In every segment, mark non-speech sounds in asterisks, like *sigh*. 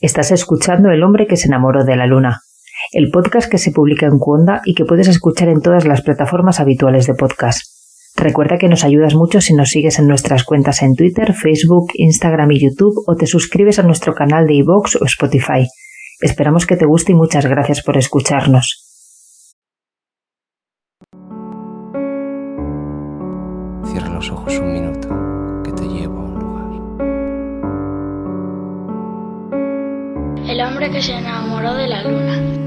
Estás escuchando El hombre que se enamoró de la luna, el podcast que se publica en Cuonda y que puedes escuchar en todas las plataformas habituales de podcast. Recuerda que nos ayudas mucho si nos sigues en nuestras cuentas en Twitter, Facebook, Instagram y YouTube o te suscribes a nuestro canal de iVoox o Spotify. Esperamos que te guste y muchas gracias por escucharnos. Cierra los ojos un minuto, hombre que se enamoró de la luna.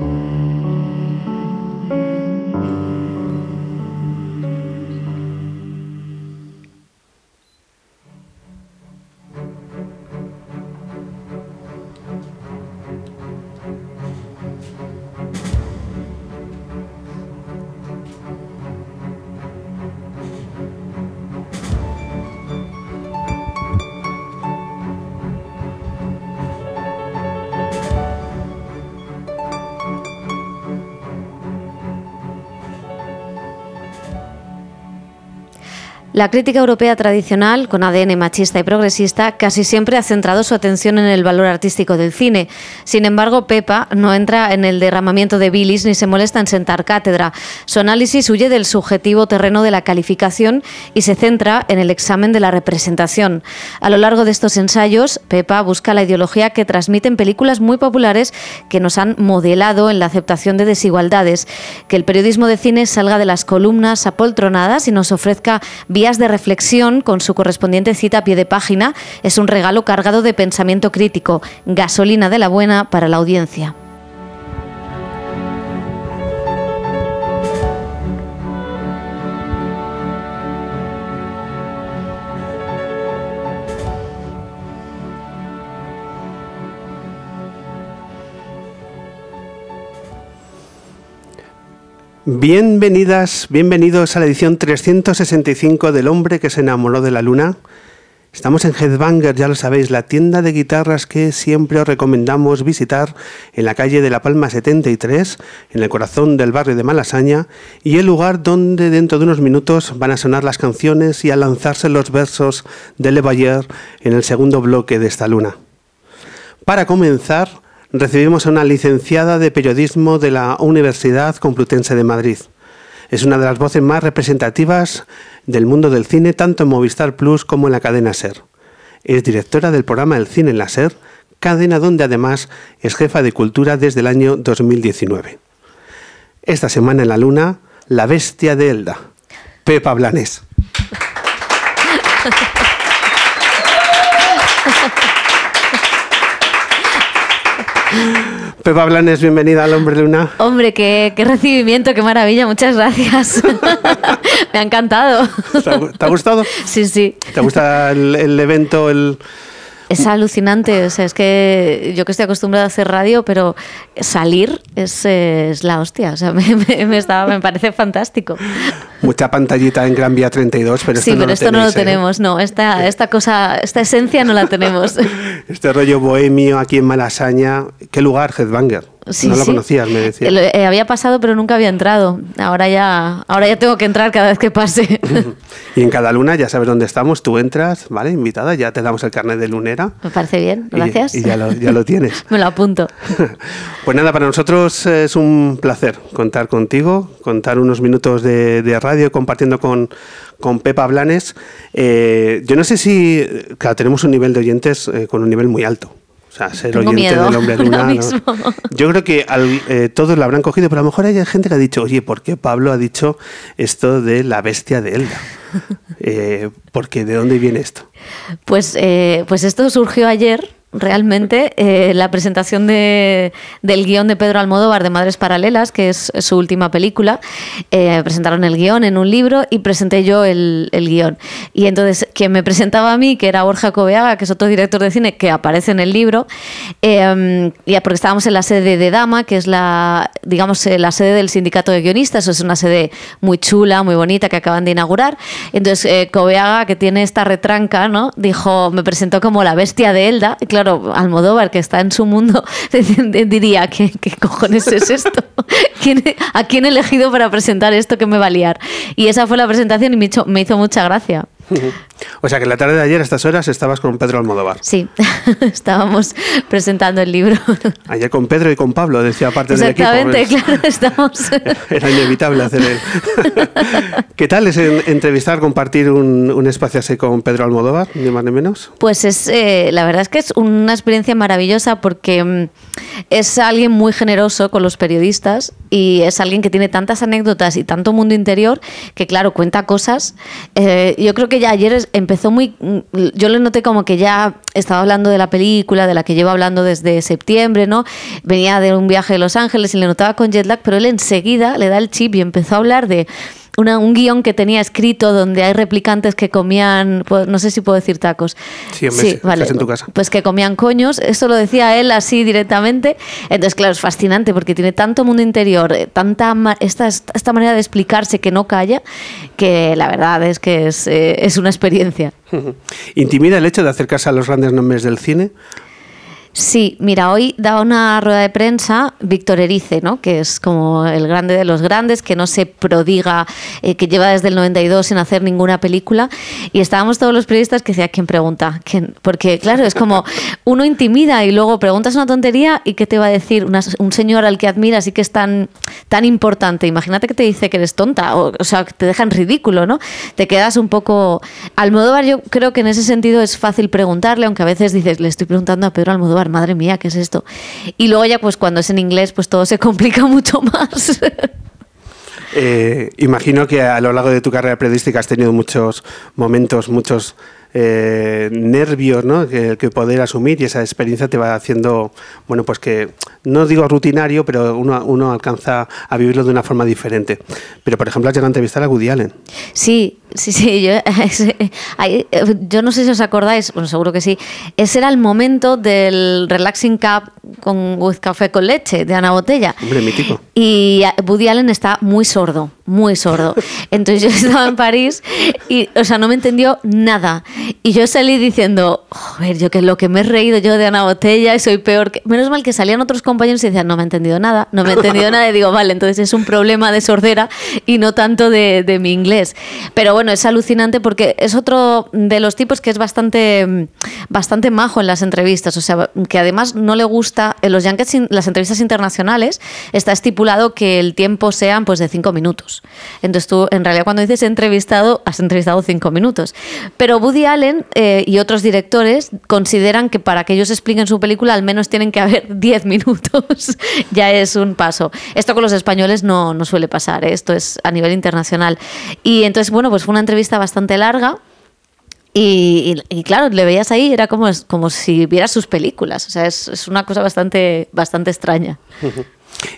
La crítica europea tradicional, con ADN machista y progresista, casi siempre ha centrado su atención en el valor artístico del cine. Sin embargo, Pepa no entra en el derramamiento de bilis ni se molesta en sentar cátedra. Su análisis huye del subjetivo terreno de la calificación y se centra en el examen de la representación. A lo largo de estos ensayos, Pepa busca la ideología que transmiten películas muy populares que nos han modelado en la aceptación de desigualdades, que el periodismo de cine salga de las columnas apoltronadas y nos ofrezca vías de reflexión con su correspondiente cita a pie de página es un regalo cargado de pensamiento crítico, gasolina de la buena para la audiencia. Bienvenidas, bienvenidos a la edición 365 del hombre que se enamoró de la luna. Estamos en Headbanger, ya lo sabéis, la tienda de guitarras que siempre os recomendamos visitar en la calle de La Palma 73, en el corazón del barrio de Malasaña, y el lugar donde dentro de unos minutos van a sonar las canciones y a lanzarse los versos de Le Bayer en el segundo bloque de esta luna. Para comenzar, recibimos a una licenciada de periodismo de la Universidad Complutense de Madrid. Es una de las voces más representativas del mundo del cine, tanto en Movistar Plus como en la cadena SER. Es directora del programa El Cine en la SER, cadena donde además es jefa de cultura desde el año 2019. Esta semana en la Luna, La Bestia de Elda, Pepa Blanes. Pepa Blanes, bienvenida al Hombre Luna. Hombre, qué, qué recibimiento, qué maravilla, muchas gracias. *laughs* Me ha encantado. ¿Te ha, te ha gustado? Sí, sí. ¿Te gusta el, el evento, el, Es alucinante, o sea, es que yo que estoy acostumbrada a hacer radio, pero salir es, es la hostia, o sea, *laughs* me, me, me estaba- me parece fantástico. mucha pantallita en Gran Vía 32, pero esto sí, no pero lo esto no lo ¿eh? tenemos, no, esta, esta cosa, esta esencia no la tenemos. *laughs* Este rollo bohemio aquí en Malasaña. ¿Qué lugar, Headbanger? Sí, no lo sí. conocías, me decías. Eh, había pasado, pero nunca había entrado. Ahora ya, ahora ya tengo que entrar cada vez que pase. Y en cada luna ya sabes dónde estamos, tú entras, ¿vale? Invitada, ya te damos el carnet de lunera. Me parece bien, y- gracias. Y, ya, lo, ya lo tienes. *laughs* Me lo apunto. *laughs* Pues nada, para nosotros es un placer contar contigo, contar unos minutos de, de radio compartiendo con, con Pepa Blanes. Eh, yo no sé si, claro, tenemos un nivel de oyentes eh, con un nivel muy alto. Sea, ser Tengo oyente miedo del hombre luna. ¿no? Yo creo que al- eh, todos lo habrán cogido, pero a lo mejor hay gente que ha dicho, oye, ¿por qué Pablo ha dicho esto de la bestia de Elda? *laughs* Eh, porque ¿de dónde viene esto? Pues, eh, pues esto surgió ayer. Realmente, eh, la presentación de- del guion de Pedro Almodóvar de Madres Paralelas, que es su última película, eh, presentaron el guion en un libro y presenté yo el, el guion. Y entonces, quien me presentaba a mí, que era Borja Coveaga, que es otro director de cine que aparece en el libro, eh, y porque estábamos en la sede de Dama, que es la, digamos, eh, la sede del sindicato de guionistas, es una sede muy chula, muy bonita, que acaban de inaugurar. Entonces, eh, Coveaga, que tiene esta retranca, ¿no? Dijo, me presentó como la bestia de Elda. Y claro, Almodóvar, que está en su mundo, *laughs* diría, ¿qué, qué cojones es esto? *laughs* ¿Quién- ¿A quién he elegido para presentar esto que me va a liar? Y esa fue la presentación y me hizo, me hizo mucha gracia. *laughs* O sea que la tarde de ayer a estas horas estabas con Pedro Almodóvar. Sí, *laughs* estábamos presentando el libro. *laughs* Ayer con Pedro y con Pablo, decía parte del equipo. Exactamente, claro, estamos. Era inevitable hacer el. ¿Qué tal es en- entrevistar, compartir un, un espacio así con Pedro Almodóvar, ni más ni menos? Pues es, eh, la verdad es que es una experiencia maravillosa porque mm, es alguien muy generoso con los periodistas y es alguien que tiene tantas anécdotas y tanto mundo interior que, claro, cuenta cosas. Eh, yo creo que ya ayer empezó muy. mm, Yo le noté como que ya estaba hablando de la película, de la que llevo hablando desde septiembre, ¿no? Venía de un viaje de Los Ángeles y le notaba con jet lag, pero él enseguida le da el chip y empezó a hablar de una- un guion que tenía escrito donde hay replicantes que comían, pues, no sé si puedo decir tacos. Sí, hombre, sí, estás en tu casa. Pues que comían coños, eso lo decía él así directamente. Entonces, claro, es fascinante porque tiene tanto mundo interior, eh, tanta ma- esta, esta manera de explicarse que no calla, que la verdad es que es, eh, es una experiencia. *laughs* ¿Intimida el hecho de acercarse a los grandes nombres del cine? Sí, mira, hoy daba una rueda de prensa Víctor Erice, ¿no? que es como el grande de los grandes, que no se prodiga, eh, que lleva desde el 92 sin hacer ninguna película. Y estábamos todos los periodistas que decía, ¿quién pregunta? ¿Quién? Porque, claro, es como *laughs* uno intimida y luego preguntas una tontería y ¿qué te va a decir Una- un señor al que admiras y que es tan, tan importante? Imagínate que te dice que eres tonta, o, o sea, que te deja en ridículo, ¿no? Te quedas un poco... Almodóvar yo creo que en ese sentido es fácil preguntarle, aunque a veces dices, le estoy preguntando a Pedro Almodóvar, madre mía, ¿qué es esto? Y luego ya pues cuando es en inglés pues todo se *laughs* complica mucho más. Eh, imagino que a lo largo de tu carrera periodística has tenido muchos momentos, muchos eh, nervios ¿no? que, que poder asumir y esa experiencia te va haciendo, bueno, pues que no digo rutinario, pero uno, uno alcanza a vivirlo de una forma diferente. Pero, por ejemplo, has llegado a entrevistar a Woody Allen. Sí, sí, sí. Yo, *laughs* eh, no sé si os acordáis, bueno, seguro que sí. Ese era el momento del Relaxing Cup con with café con leche de Ana Botella. Hombre, mítico. Y Woody Allen está muy sordo, muy sordo. Entonces yo *laughs* estaba en París y, o sea, no me entendió nada. Y yo salí diciendo, joder, yo que lo que me he reído yo de Ana Botella y soy peor que... Menos mal que salían otros compañeros y decían, no me he entendido nada, no me he entendido nada. Y digo, vale, entonces es un problema de sordera y no tanto de, de mi inglés. Pero bueno, es alucinante porque es otro de los tipos que es bastante, bastante majo en las entrevistas. O sea, que además no le gusta, en los Yankees, las entrevistas internacionales, está estipulado que el tiempo sean pues de cinco minutos. Entonces tú, en realidad, cuando dices entrevistado, has entrevistado cinco minutos. Pero Woody Allen eh, y otros directores consideran que para que ellos expliquen su película al menos tienen que haber *laughs* 10 minutos. *laughs* ya es un paso. Esto con los españoles no, no suele pasar, ¿eh? esto es a nivel internacional. Y entonces, bueno, pues fue una entrevista bastante larga. Y, y, y, claro, le veías ahí, era como, como si vieras sus películas. O sea, es, es una cosa bastante, bastante extraña.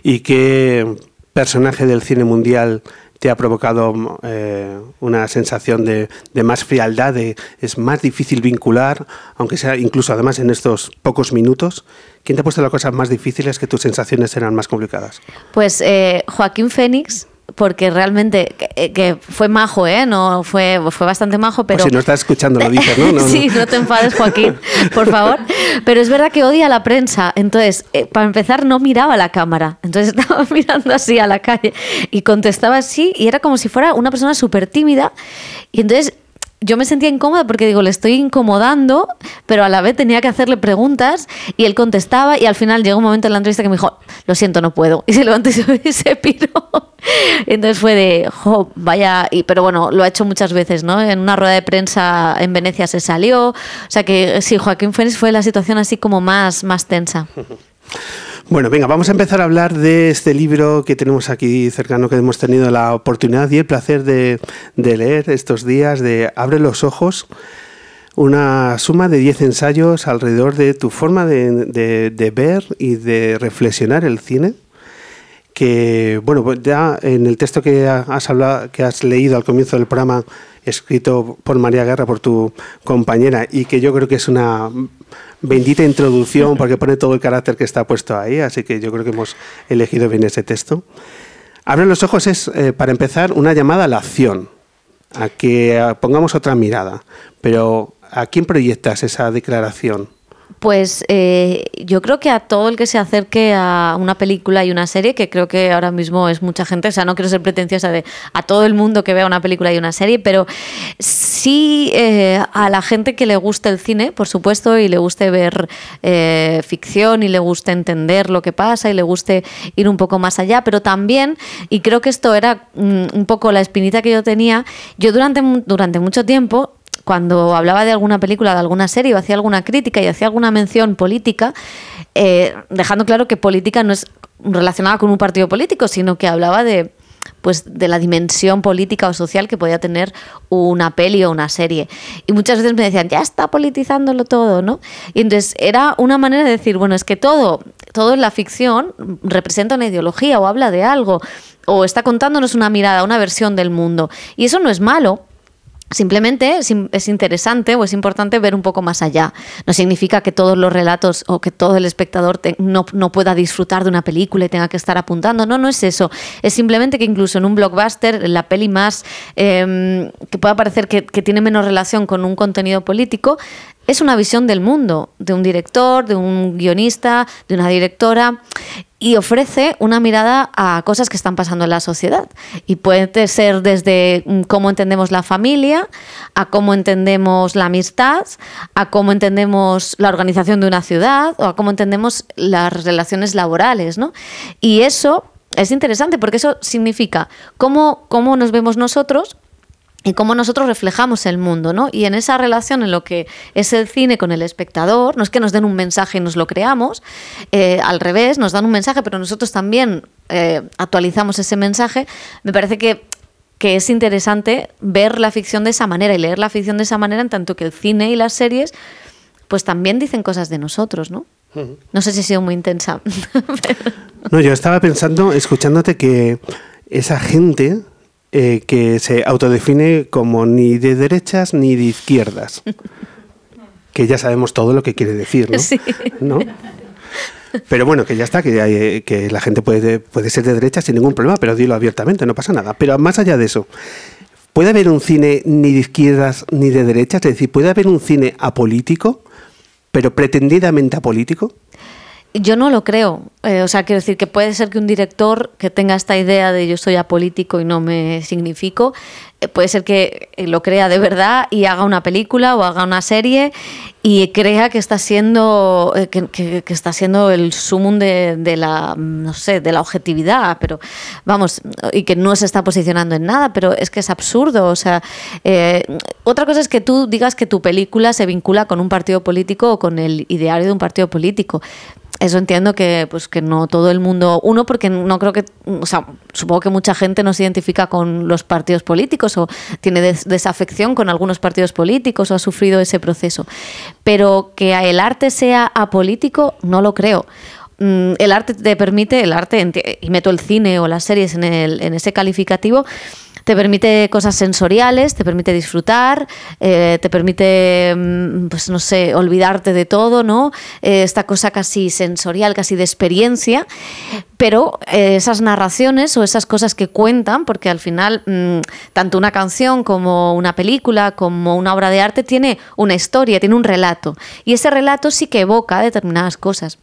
¿Y qué personaje del cine mundial te ha provocado eh, una sensación de, más frialdad, es más difícil vincular, aunque sea incluso además en estos pocos minutos? ¿Quién te ha puesto las cosas más difíciles que tus sensaciones eran más complicadas? Pues eh, Joaquín Fénix, porque realmente que, que, fue majo, ¿eh? No, fue, fue bastante majo, pero... Pues si no estás escuchando lo dices, *laughs* ¿no? no sí, no te enfades, Joaquín, por favor. Pero es verdad que odia la prensa. Entonces, eh, para empezar, no miraba la cámara. Entonces *laughs* estaba mirando así a la calle y contestaba así y era como si fuera una persona súper tímida. Y entonces yo me sentía incómoda porque digo, le estoy incomodando, pero a la vez tenía que hacerle preguntas y él contestaba y al final llegó un momento en la entrevista que me dijo, lo siento, no puedo. *laughs* Y se levantó y se, piró. *laughs* Entonces fue de, jo, vaya, y, pero bueno, lo ha hecho muchas veces, ¿no? En una rueda de prensa en Venecia se salió. O sea que sí, Joaquín Fénix fue la situación así como más, más tensa. *laughs* Bueno, venga, vamos a empezar a hablar de este libro que tenemos aquí cercano, que hemos tenido la oportunidad y el placer de, de leer estos días, de Abre los ojos, una suma de 10 ensayos alrededor de tu forma de, de, ver y de reflexionar el cine que bueno pues ya en el texto que has hablado que has leído al comienzo del programa escrito por María Guerra por tu compañera y que yo creo que es una bendita introducción porque pone todo el carácter que está puesto ahí así que yo creo que hemos elegido bien ese texto. Abre los ojos es eh, para empezar una llamada a la acción a que pongamos otra mirada. Pero a quién proyectas esa declaración Pues eh, yo creo que a todo el que se acerque a una película y una serie, que creo que ahora mismo es mucha gente, o sea, no quiero ser pretenciosa de a todo el mundo que vea una película y una serie, pero sí eh, a la gente que le guste el cine, por supuesto, y le guste ver eh, ficción y le guste entender lo que pasa y le guste ir un poco más allá, pero también, y creo que esto era mm, un poco la espinita que yo tenía, yo durante, durante mucho tiempo cuando hablaba de alguna película, de alguna serie, o hacía alguna crítica y hacía alguna mención política, eh, dejando claro que política no es relacionada con un partido político, sino que hablaba de pues de la dimensión política o social que podía tener una peli o una serie. Y muchas veces me decían, ya está politizándolo todo, ¿no? Y entonces era una manera de decir, bueno, es que todo, todo en la ficción representa una ideología o habla de algo, o está contándonos una mirada, una versión del mundo. Y eso no es malo, Simplemente es interesante o es importante ver un poco más allá. No significa que todos los relatos o que todo el espectador no, pueda disfrutar de una película y tenga que estar apuntando. No, no es eso. Es simplemente que incluso en un blockbuster, la peli más em, que pueda parecer que, que tiene menos relación con un contenido político, es una visión del mundo, de un director, de un guionista, de una directora y ofrece una mirada a cosas que están pasando en la sociedad. Y puede ser desde mm, cómo entendemos la familia, a cómo entendemos la amistad, a cómo entendemos la organización de una ciudad o a cómo entendemos las relaciones laborales. ¿no? Y eso es interesante porque eso significa cómo, cómo nos vemos nosotros y cómo nosotros reflejamos el mundo, ¿no? Y en esa relación en lo que es el cine con el espectador, no es que nos den un mensaje y nos lo creamos, eh, al revés, nos dan un mensaje, pero nosotros también eh, actualizamos ese mensaje, me parece que, que es interesante ver la ficción de esa manera y leer la ficción de esa manera, en tanto que el cine y las series, pues también dicen cosas de nosotros, ¿no? No sé si he sido muy intensa. *laughs* no, yo estaba pensando, escuchándote, que esa gente eh, que se autodefine como ni de derechas ni de izquierdas. *laughs* que ya sabemos todo lo que quiere decir, ¿no? Pero bueno, que ya está, que, que la gente puede, puede ser de derecha sin ningún problema, pero dilo abiertamente, no pasa nada. Pero más allá de eso, ¿puede haber un cine ni de izquierdas ni de derechas? Es decir, ¿puede haber un cine apolítico, pero pretendidamente apolítico? Yo no lo creo. Eh, o sea, quiero decir que puede ser que un director que tenga esta idea de yo soy apolítico y no me significo, eh, puede ser que eh, lo crea de verdad y haga una película o haga una serie y crea que está siendo que, está siendo el sumum de, la no sé de la objetividad pero vamos y que no se está posicionando en nada pero es que es absurdo o sea otra cosa es que tú digas que tu película se vincula con un partido político o con el ideario de un partido político eso entiendo que pues que no todo el mundo uno porque no creo que o sea supongo que mucha gente no se identifica con los partidos políticos o tiene desafección con algunos partidos políticos o ha sufrido ese proceso. Pero que el arte sea apolítico no lo creo. Mm, el arte te permite el arte y meto el cine o las series en, el, en ese calificativo te permite cosas sensoriales, te permite disfrutar, eh, te permite, mm, pues no sé, olvidarte de todo, ¿no? Eh, esta cosa casi sensorial, casi de experiencia, pero eh, esas narraciones o esas cosas que cuentan, porque al final mm, tanto una canción como una película, como una obra de arte tiene una historia, tiene un relato, y ese relato sí que evoca determinadas cosas.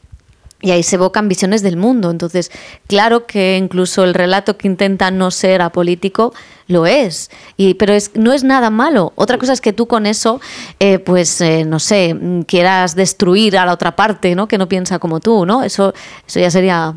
Y ahí se evocan visiones del mundo. Entonces, claro que incluso el relato que intenta no ser apolítico lo es. Y, pero es, no es nada malo. Otra cosa es que tú con eso, eh, pues, eh, no sé, quieras destruir a la otra parte, ¿no? Que no piensa como tú, ¿no? Eso, eso ya sería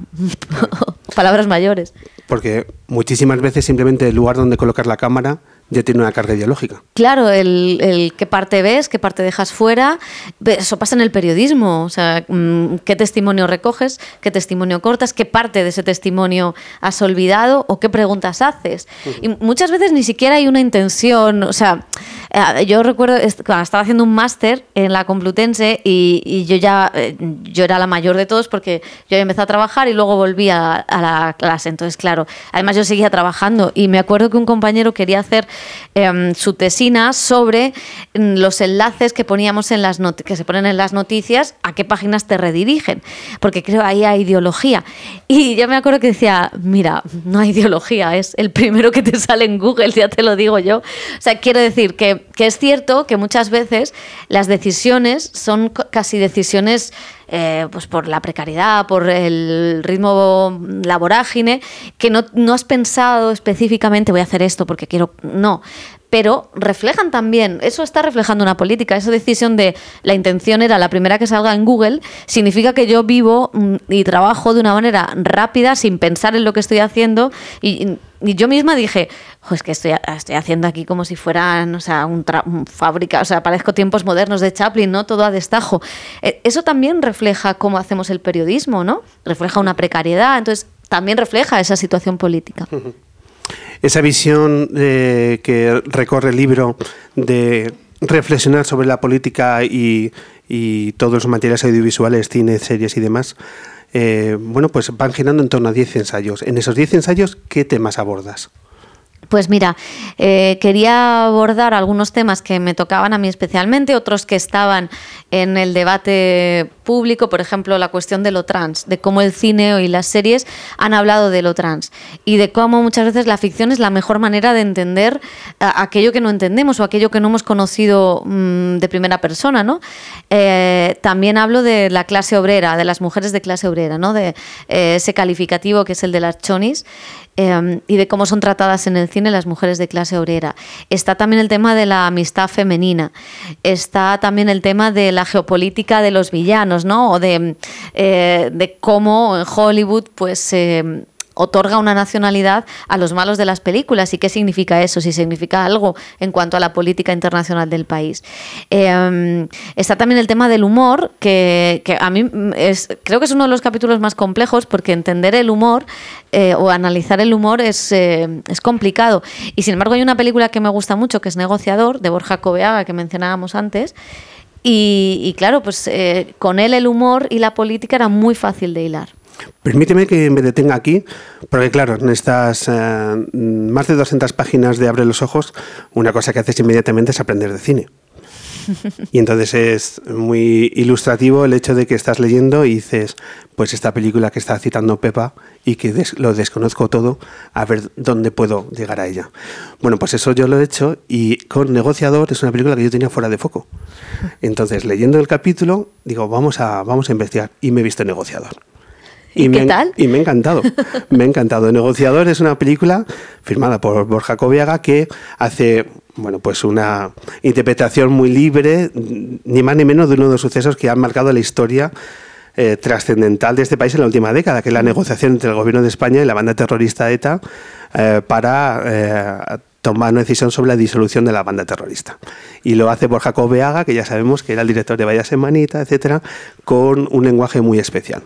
*laughs* palabras mayores. Porque muchísimas veces simplemente el lugar donde colocar la cámara ya tiene una carga ideológica. Claro, el, qué parte ves, qué parte dejas fuera, eso pasa en el periodismo, o sea, mm, qué testimonio recoges, qué testimonio cortas, qué parte de ese testimonio has olvidado o qué preguntas haces. Y muchas veces ni siquiera hay una intención, o sea, eh, yo recuerdo, estaba haciendo un máster en la Complutense y, yo ya, eh, yo era la mayor de todos porque yo había empezado a trabajar y luego volví a, a la clase, entonces claro, además yo seguía trabajando y me acuerdo que un compañero quería hacer Em, su tesina sobre mm, los enlaces que poníamos en las que se ponen en las noticias, a qué páginas te redirigen, porque creo ahí hay ideología. Y yo me acuerdo que decía, mira, no hay *laughs* ideología, es el primero que te sale en Google, ya te lo digo yo. O sea, quiero decir que que, es cierto que muchas veces las decisiones son casi decisiones eh, pues por la precariedad, por el ritmo laborágine, que no, no has pensado específicamente voy a hacer esto porque quiero. No. Pero reflejan también, eso está reflejando una política, esa decisión de la intención era la primera que salga en Google, significa que yo vivo mm, y trabajo de una manera rápida, sin pensar en lo que estoy haciendo. Y, yo misma dije, "Jo, es que estoy, haciendo aquí como si fueran, o un, un fábrica, o sea, parezco tiempos modernos de Chaplin, ¿no? Todo a destajo. Eh, Eso también refleja cómo hacemos el periodismo, ¿no? Refleja una precariedad, entonces también refleja esa situación política. *laughs* Esa visión eh, que recorre el libro de reflexionar sobre la política y, todos los materiales audiovisuales, cine, series y demás, eh, bueno, pues van girando en torno a 10 ensayos. En esos 10 ensayos, ¿qué temas abordas? Pues mira, eh, quería abordar algunos temas que me tocaban a mí especialmente, otros que estaban en el debate público, por ejemplo, la cuestión de lo trans, de cómo el cine y las series han hablado de lo trans y de cómo muchas veces la ficción es la mejor manera de entender a- aquello que no entendemos o aquello que no hemos conocido mm, de primera persona, ¿no? Eh, también hablo de la clase obrera, de las mujeres de clase obrera, ¿no? De eh, ese calificativo que es el de las chonis eh, y de cómo son tratadas en el cine las mujeres de clase obrera. Está también el tema de la amistad femenina. Está también el tema de la geopolítica de los villanos, ¿no? O de, eh, de cómo en Hollywood, pues. eh, otorga una nacionalidad a los malos de las películas y qué significa eso, si significa algo en cuanto a la política internacional del país. Eh, está también el tema del humor, que, que a mí es, creo que es uno de los capítulos más complejos porque entender el humor eh, o analizar el humor es, eh, es complicado. Y sin embargo hay una película que me gusta mucho, que es Negociador, de Borja Coveaga, que mencionábamos antes. Y, y claro, pues eh, con él el humor y la política era muy fácil de hilar. Permíteme que me detenga aquí, porque claro, en estas eh, más de 200 páginas de Abre los Ojos, una cosa que haces inmediatamente es aprender de cine. *laughs* Y entonces es muy ilustrativo el hecho de que estás leyendo y dices, pues esta película que está citando Pepa y que des- lo desconozco todo, a ver dónde puedo llegar a ella. Bueno, pues eso yo lo he hecho y con Negociador es una película que yo tenía fuera de foco. *laughs* Entonces, leyendo el capítulo, digo, vamos a, vamos a investigar y me he visto Negociador. ¿Y me qué tal? Y me ha encantado. *laughs* Me ha encantado. Negociador es una película firmada por Borja Coviaga que hace bueno, pues una interpretación muy libre, ni más ni menos de uno de los sucesos que han marcado la historia eh, trascendental de este país en la última década, que es la negociación entre el gobierno de España y la banda terrorista ETA eh, para eh, tomar una decisión sobre la disolución de la banda terrorista. Y lo hace Borja Coveaga, que ya sabemos que era el director de Vaya Semanita, etcétera, con un lenguaje muy especial.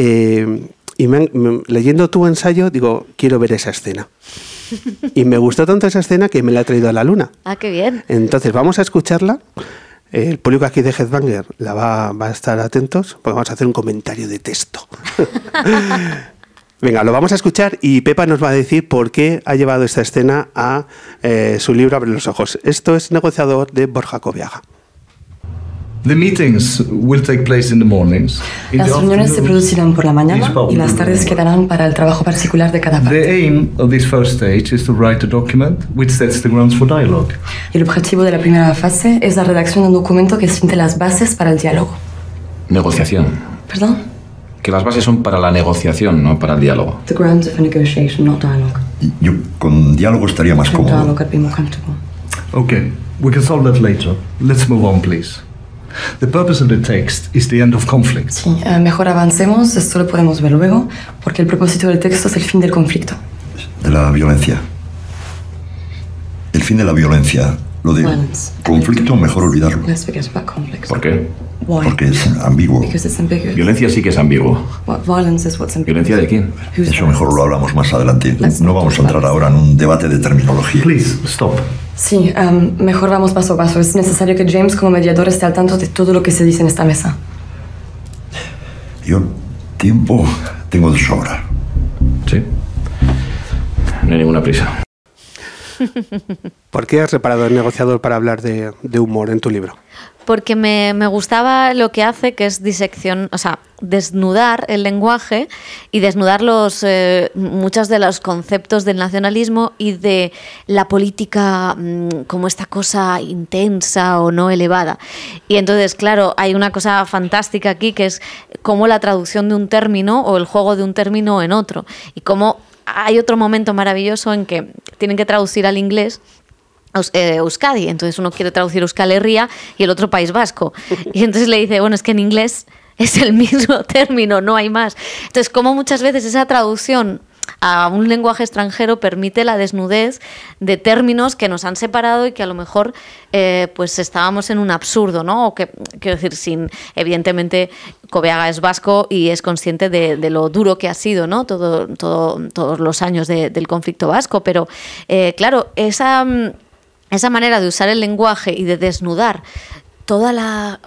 Eh, y me han- me- leyendo tu ensayo, digo, quiero ver esa escena. Y me gustó tanto esa escena que me la he traído a la luna. Ah, qué bien. Entonces, vamos a escucharla. El público aquí de Headbanger la va, va a estar atentos porque vamos a hacer un comentario de texto. *laughs* Venga, lo vamos a escuchar y Pepa nos va a decir por qué ha llevado esta escena a eh, su libro Abre los Ojos. Esto es Negociador de Borja Coviaga. The meetings will take place in the mornings. In Las the reuniones se producirán por la mañana y las tardes quedarán para el trabajo particular de cada parte. The aim of this first stage is to write a document which sets the grounds for dialogue. Y el objetivo de la primera fase es la redacción de un documento que siente las bases para el diálogo. Negociación. ¿Perdón? Que las bases son para la negociación, no para el diálogo. The grounds of a negotiation, not dialogue. Yo con diálogo estaría más cómodo. dialogue, I'd be more comfortable. Okay, we can solve that later. Let's move on, please. The purpose of the text is the end of conflict. Sí, eh, mejor avancemos, esto lo podemos ver luego, porque el propósito del texto es el fin del conflicto. De la violencia. El fin de la violencia. Lo de Violence. conflicto, mejor olvidarlo. Let's forget about conflict. ¿Por qué? Why? Porque es ambiguo. Because it's ambiguous. Violencia sí que es ambiguo. What violence is what's ambiguous. ¿Violencia de quién? Eso mejor lo hablamos más adelante. Let's No vamos a talk entrar about ahora en un debate de terminología. Please, stop. Sí, em, mejor vamos paso a paso. Es necesario que James como mediador esté al tanto de todo lo que se dice en esta mesa. Yo tiempo tengo de sobra. Sí. No hay ninguna prisa. *laughs* ¿Por qué has reparado el negociador para hablar de, humor en tu libro? porque me, me, gustaba lo que hace, que es disección, o sea, desnudar el lenguaje y desnudar los, eh, muchos de los conceptos del nacionalismo y de la política mmm, como esta cosa intensa o no elevada. Y entonces, claro, hay una cosa fantástica aquí que es cómo la traducción de un término o el juego de un término en otro. Y cómo hay otro momento maravilloso en que tienen que traducir al inglés eh, Euskadi. Entonces uno quiere traducir Euskal Herria y el otro País Vasco. *laughs* Y entonces le dice, bueno, es que en inglés es el mismo *laughs* término, no hay más. Entonces, como muchas veces esa traducción a un lenguaje extranjero permite la desnudez de términos que nos han separado y que a lo mejor eh, pues estábamos en un absurdo, ¿no? O que, quiero decir, sin, evidentemente, Cobeaga es vasco y es consciente de, de lo duro que ha sido, ¿no? Todo, todo, todos los años de, del conflicto vasco, pero eh, claro, esa esa manera de usar el lenguaje y de desnudar toda la,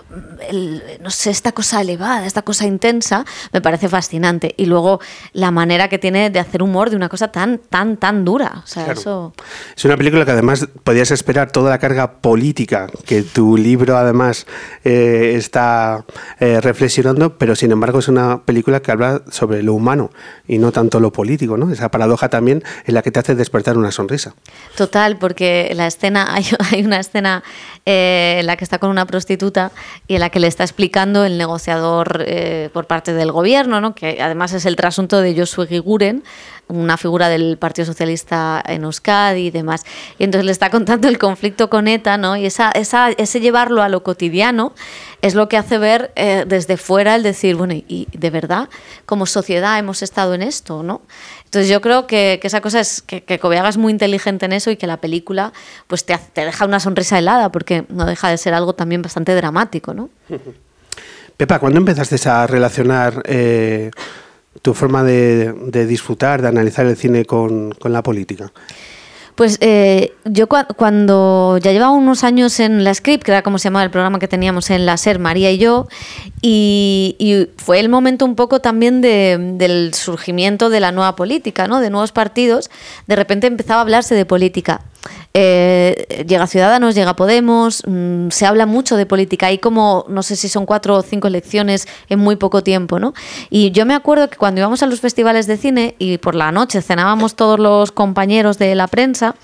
el, no sé, esta cosa elevada, esta cosa intensa, me parece fascinante. Y luego la manera que tiene de hacer humor de una cosa tan, tan, tan dura. O sea, Claro. eso... Es una película que además podías esperar toda la carga política que tu libro además eh, está eh, reflexionando, pero sin embargo es una película que habla sobre lo humano y no tanto lo político, ¿no? Esa paradoja también en la que te hace despertar una sonrisa. Total, porque la escena, *laughs* hay, hay una escena eh, en la que está con una prostituta y en la que le está explicando el negociador eh, por parte del gobierno, ¿no? que además es el trasunto de Josué Giguren, una figura del Partido Socialista en Euskadi y demás. Y entonces le está contando el conflicto con ETA, ¿no? Y esa, esa, ese llevarlo a lo cotidiano es lo que hace ver eh, desde fuera el decir, bueno, y, y de verdad, como sociedad hemos estado en esto, ¿no? Entonces yo creo que, esa cosa es que, que Cobeaga es muy inteligente en eso y que la película pues te, te deja una sonrisa helada porque no deja de ser algo también bastante dramático, ¿no? *laughs* Pepa, ¿cuándo empezaste a relacionar eh, tu forma de, disfrutar, de analizar el cine con la política? Pues eh, yo cua- cuando ya llevaba unos años en la Script, que era como se llamaba el programa que teníamos en la SER, María y yo, y, y fue el momento un poco también de- del surgimiento de la nueva política, ¿no? de nuevos partidos, de repente empezaba a hablarse de política. Eh, llega Ciudadanos, llega Podemos, mm, se habla mucho de política. Hay como, no sé si son cuatro o cinco elecciones en muy poco tiempo, ¿no? Y yo me acuerdo que cuando íbamos a los festivales de cine y por la noche cenábamos todos los compañeros de la prensa,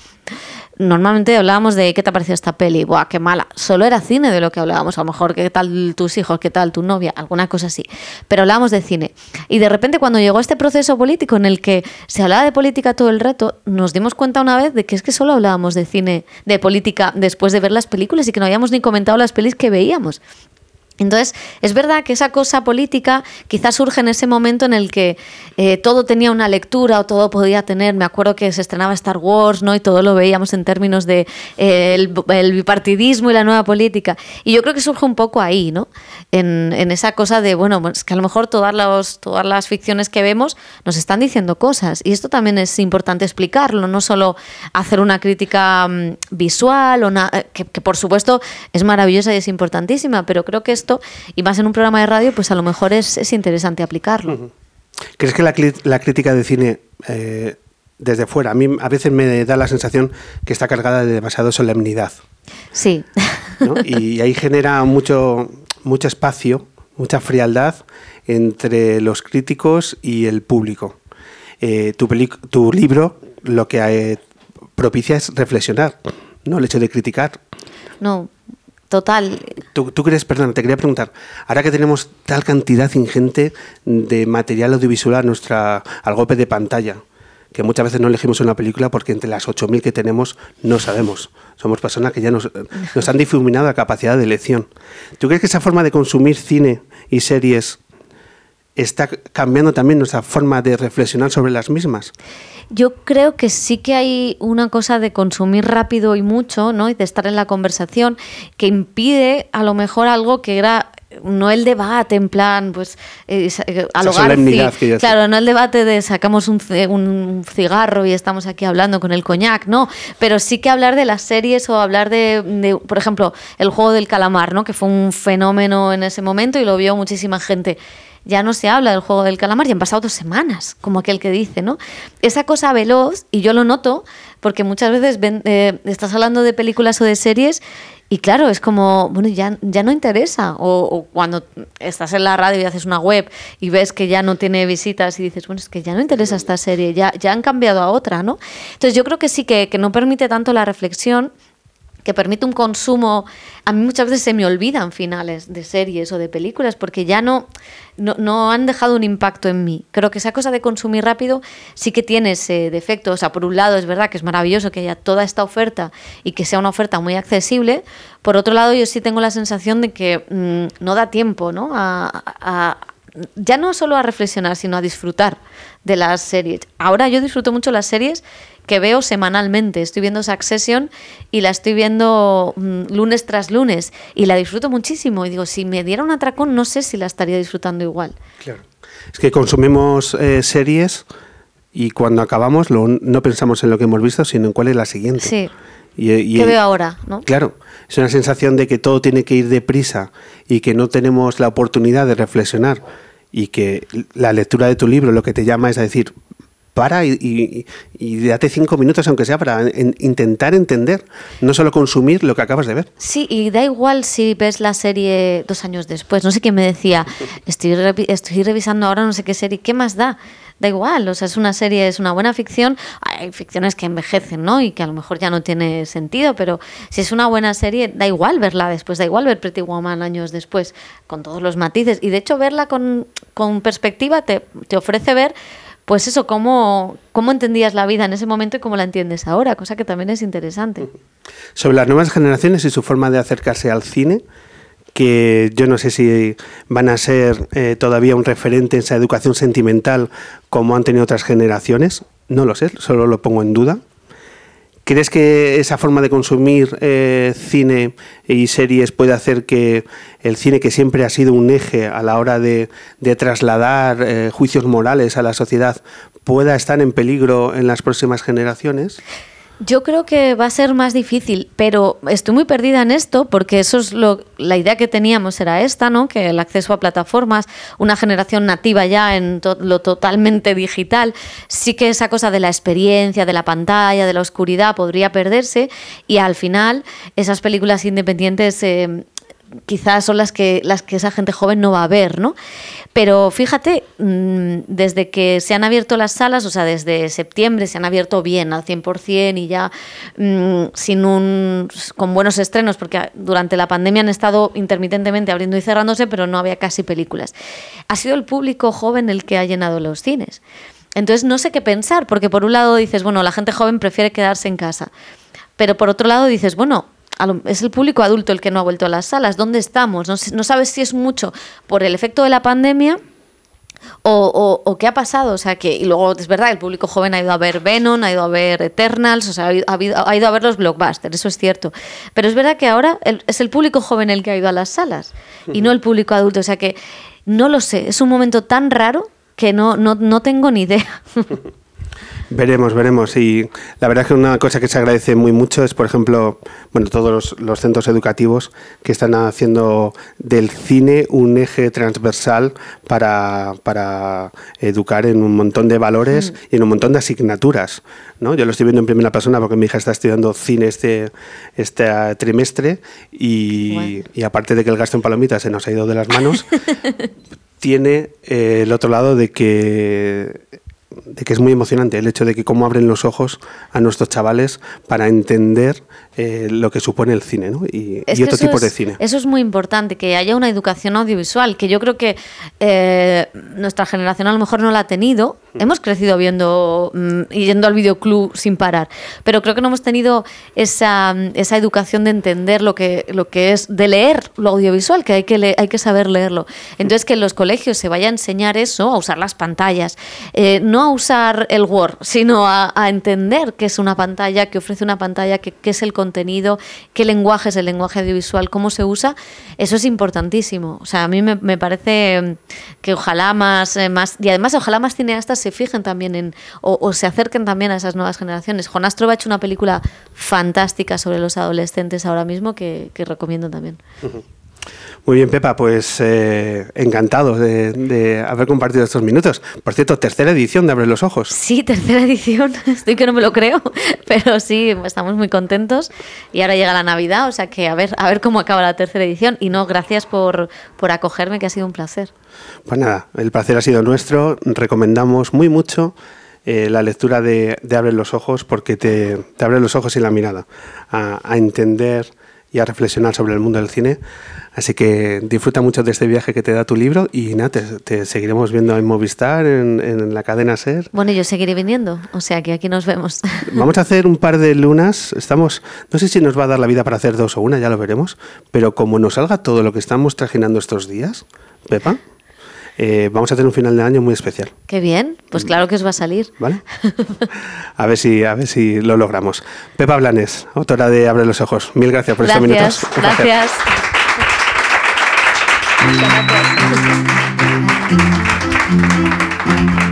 normalmente hablábamos de qué te ha parecido esta peli, buah, qué mala. Solo era cine de lo que hablábamos, a lo mejor qué tal tus hijos, qué tal tu novia, alguna cosa así. Pero hablábamos de cine. Y de repente cuando llegó este proceso político en el que se hablaba de política todo el rato, nos dimos cuenta una vez de que es que solo hablábamos de cine, de política después de ver las películas y que no habíamos ni comentado las pelis que veíamos. Entonces, es verdad que esa cosa política quizás surge en ese momento en el que eh, todo tenía una lectura o todo podía tener. Me acuerdo que se estrenaba Star Wars, ¿no? Y todo lo veíamos en términos de eh, el, el bipartidismo y la nueva política. Y yo creo que surge un poco ahí, ¿no? En, esa cosa de, bueno, pues que a lo mejor todas, los, todas las ficciones que vemos nos están diciendo cosas. Y esto también es importante explicarlo, no solo hacer una crítica mm, visual, o na- eh, que, que por supuesto es maravillosa y es importantísima, pero creo que esto, y más en un programa de radio, pues a lo mejor es, es interesante aplicarlo. ¿Crees que la, crítica de cine eh, desde fuera, a mí a veces me da la sensación que está cargada de demasiada solemnidad? Sí. ¿no? Y *laughs* ahí genera mucho, mucho espacio, mucha frialdad entre los críticos y el público. Eh, tu libro lo que eh, propicia es reflexionar, no el hecho de criticar. No, total. ¿Tú, crees, perdón, te quería preguntar, ahora que tenemos tal cantidad ingente de material audiovisual a nuestra, al golpe de pantalla, que muchas veces no elegimos una película porque entre las 8.000 que tenemos no sabemos. Somos personas que ya nos, nos han difuminado la capacidad de elección. ¿Tú crees que esa forma de consumir cine y series está cambiando también nuestra forma de reflexionar sobre las mismas? Yo creo que sí que hay una cosa de consumir rápido y mucho, ¿no? Y de estar en la conversación que impide a lo mejor algo que era no el debate en plan pues eh, sa- eh, ya claro no el debate de sacamos un, un cigarro y estamos aquí hablando con el coñac no pero sí que hablar de las series o hablar de, de, por ejemplo el juego del calamar no que fue un fenómeno en ese momento y lo vio muchísima gente ya no se habla del juego del calamar y han pasado dos semanas, como aquel que dice, ¿no? Esa cosa veloz, y yo lo noto, porque muchas veces ven- eh, estás hablando de películas o de series y claro, es como, bueno, ya, ya no interesa. O, o cuando estás en la radio y haces una web y ves que ya no tiene visitas y dices, bueno, es que ya no interesa esta serie, ya, ya han cambiado a otra, ¿no? Entonces yo creo que sí que, que no permite tanto la reflexión que permite un consumo. A mí muchas veces se me olvidan finales de series o de películas porque ya no, no, han dejado un impacto en mí. Creo que esa cosa de consumir rápido sí que tiene ese defecto. O sea, por un lado es verdad que es maravilloso que haya toda esta oferta y que sea una oferta muy accesible. Por otro lado, yo sí tengo la sensación de que mm, no da tiempo ¿no? A, a- ya no solo a reflexionar, sino a disfrutar de las series. Ahora yo disfruto mucho las series que veo semanalmente. Estoy viendo Succession y la estoy viendo mm, lunes tras lunes y la disfruto muchísimo. Y digo, si me diera un atracón, no sé si la estaría disfrutando igual. Claro. Es que consumimos eh, series y cuando acabamos lo- no pensamos en lo que hemos visto, sino en cuál es la siguiente. Sí. Y, y- ¿Qué veo ahora? ¿no? Claro, es una sensación de que todo tiene que ir deprisa y que no tenemos la oportunidad de reflexionar y que la lectura de tu libro lo que te llama es a decir, para y, y, date cinco minutos aunque sea para en- intentar entender, no solo consumir lo que acabas de ver. Sí, y da igual si ves la serie dos años después. No sé quién me decía, estoy, estoy revisando ahora no sé qué serie, ¿qué más da? Da igual, o sea, es una serie, es una buena ficción. Hay ficciones que envejecen, ¿no? Y que a lo mejor ya no tiene sentido, pero si es una buena serie, da igual verla después, da igual ver Pretty Woman años después, con todos los matices. Y de hecho, verla con, con perspectiva te, te ofrece ver pues eso, cómo, cómo entendías la vida en ese momento y cómo la entiendes ahora, cosa que también es interesante. Sobre las nuevas generaciones y su forma de acercarse al cine, que yo no sé si van a ser eh, todavía un referente en esa educación sentimental como han tenido otras generaciones, no lo sé, solo lo pongo en duda. ¿Crees que esa forma de consumir eh, cine y series puede hacer que el cine, que siempre ha sido un eje a la hora de, de trasladar eh, juicios morales a la sociedad, pueda estar en peligro en las próximas generaciones? Yo creo que va a ser más difícil, pero estoy muy perdida en esto porque eso es lo, la idea que teníamos era esta, ¿no? Que el acceso a plataformas, una generación nativa ya en to- lo totalmente digital, sí que esa cosa de la experiencia, de la pantalla, de la oscuridad podría perderse y al final esas películas independientes eh, quizás son las que, las que esa gente joven no va a ver, ¿no? Pero fíjate, mm, desde que se han abierto las salas, o sea, desde septiembre se han abierto bien al 100% y ya mm, sin un, con buenos estrenos, porque durante la pandemia han estado intermitentemente abriendo y cerrándose, pero no había casi películas. Ha sido el público joven el que ha llenado los cines. Entonces no sé qué pensar, porque por un lado dices, bueno, la gente joven prefiere quedarse en casa, pero por otro lado dices, bueno, es el público adulto el que no ha vuelto a las salas. ¿Dónde estamos? No, no sabes si es mucho por el efecto de la pandemia o, o- o qué ha pasado. O sea, que y luego es verdad, el público joven ha ido a ver Venom, ha ido a ver Eternals, o sea, ha ido, ha a ver los blockbusters, eso es cierto. Pero es verdad que ahora el- es el público joven el que ha ido a las salas y no el público adulto. O sea que no lo sé, es un momento tan raro que no, no, no tengo ni idea. *laughs* Veremos, veremos. Y la verdad es que una cosa que se agradece muy mucho es, por ejemplo, bueno, todos los, los centros educativos que están haciendo del cine un eje transversal para, para educar en un montón de valores y en un montón de asignaturas. ¿no? Yo lo estoy viendo en primera persona porque mi hija está estudiando cine este, este trimestre y, y aparte de que el gasto en palomitas se nos ha ido de las manos, *laughs* tiene eh, el otro lado de que de que es muy emocionante el hecho de que cómo abren los ojos a nuestros chavales para entender eh, lo que supone el cine ¿no? y, otro tipo es- de cine. Eso es muy importante, que haya una educación audiovisual, que yo creo que eh, nuestra generación a lo mejor no la ha tenido. Hemos crecido viendo mm, y yendo al videoclub sin parar, pero creo que no hemos tenido esa, esa educación de entender lo que, lo que es, de leer lo audiovisual, que hay que, hay que saber leerlo. Entonces, que en los colegios se vaya a enseñar eso, a usar las pantallas, eh, no a usar el Word, sino a, a entender qué es una pantalla, qué ofrece una pantalla, qué, qué es el contenido, qué lenguaje es el lenguaje audiovisual, cómo se usa, eso es importantísimo. O sea, a mí me, parece mm, que ojalá más, eh, más, y además ojalá más cineastas se fijen también en, o, o se acerquen también a esas nuevas generaciones. Jonás Trova ha hecho una película fantástica sobre los adolescentes ahora mismo que recomiendo también. Muy bien, Pepa, pues eh, encantado de, de haber compartido estos minutos. Por cierto, tercera edición de Abre los Ojos. Sí, tercera edición. *laughs* Estoy que no me lo creo, *laughs* pero sí, estamos muy contentos. Y ahora llega la Navidad, o sea que a ver, a ver cómo acaba la tercera edición. Y no, gracias por, por acogerme, que ha sido un placer. Pues nada, el placer ha sido nuestro. Recomendamos muy mucho eh, la lectura de, de Abre los Ojos porque te, te abre los ojos y la mirada a, a entender y a reflexionar sobre el mundo del cine. Así que disfruta mucho de este viaje que te da tu libro y nada, te, te seguiremos viendo en Movistar, en, en la cadena SER. Bueno, yo seguiré viniendo, o sea que aquí nos vemos. *laughs* Vamos a hacer un par de lunas. Estamos, no sé si nos va a dar la vida para hacer dos o una, ya lo veremos. Pero como nos salga todo lo que estamos trajinando estos días, Pepa, eh, vamos a tener un final de año muy especial. Qué bien, pues claro que os va a salir. ¿Vale? *laughs* A ver si, a ver si lo logramos. Pepa Blanes, autora de Abre los Ojos. Mil gracias por estos minutos. Gracias, gracias.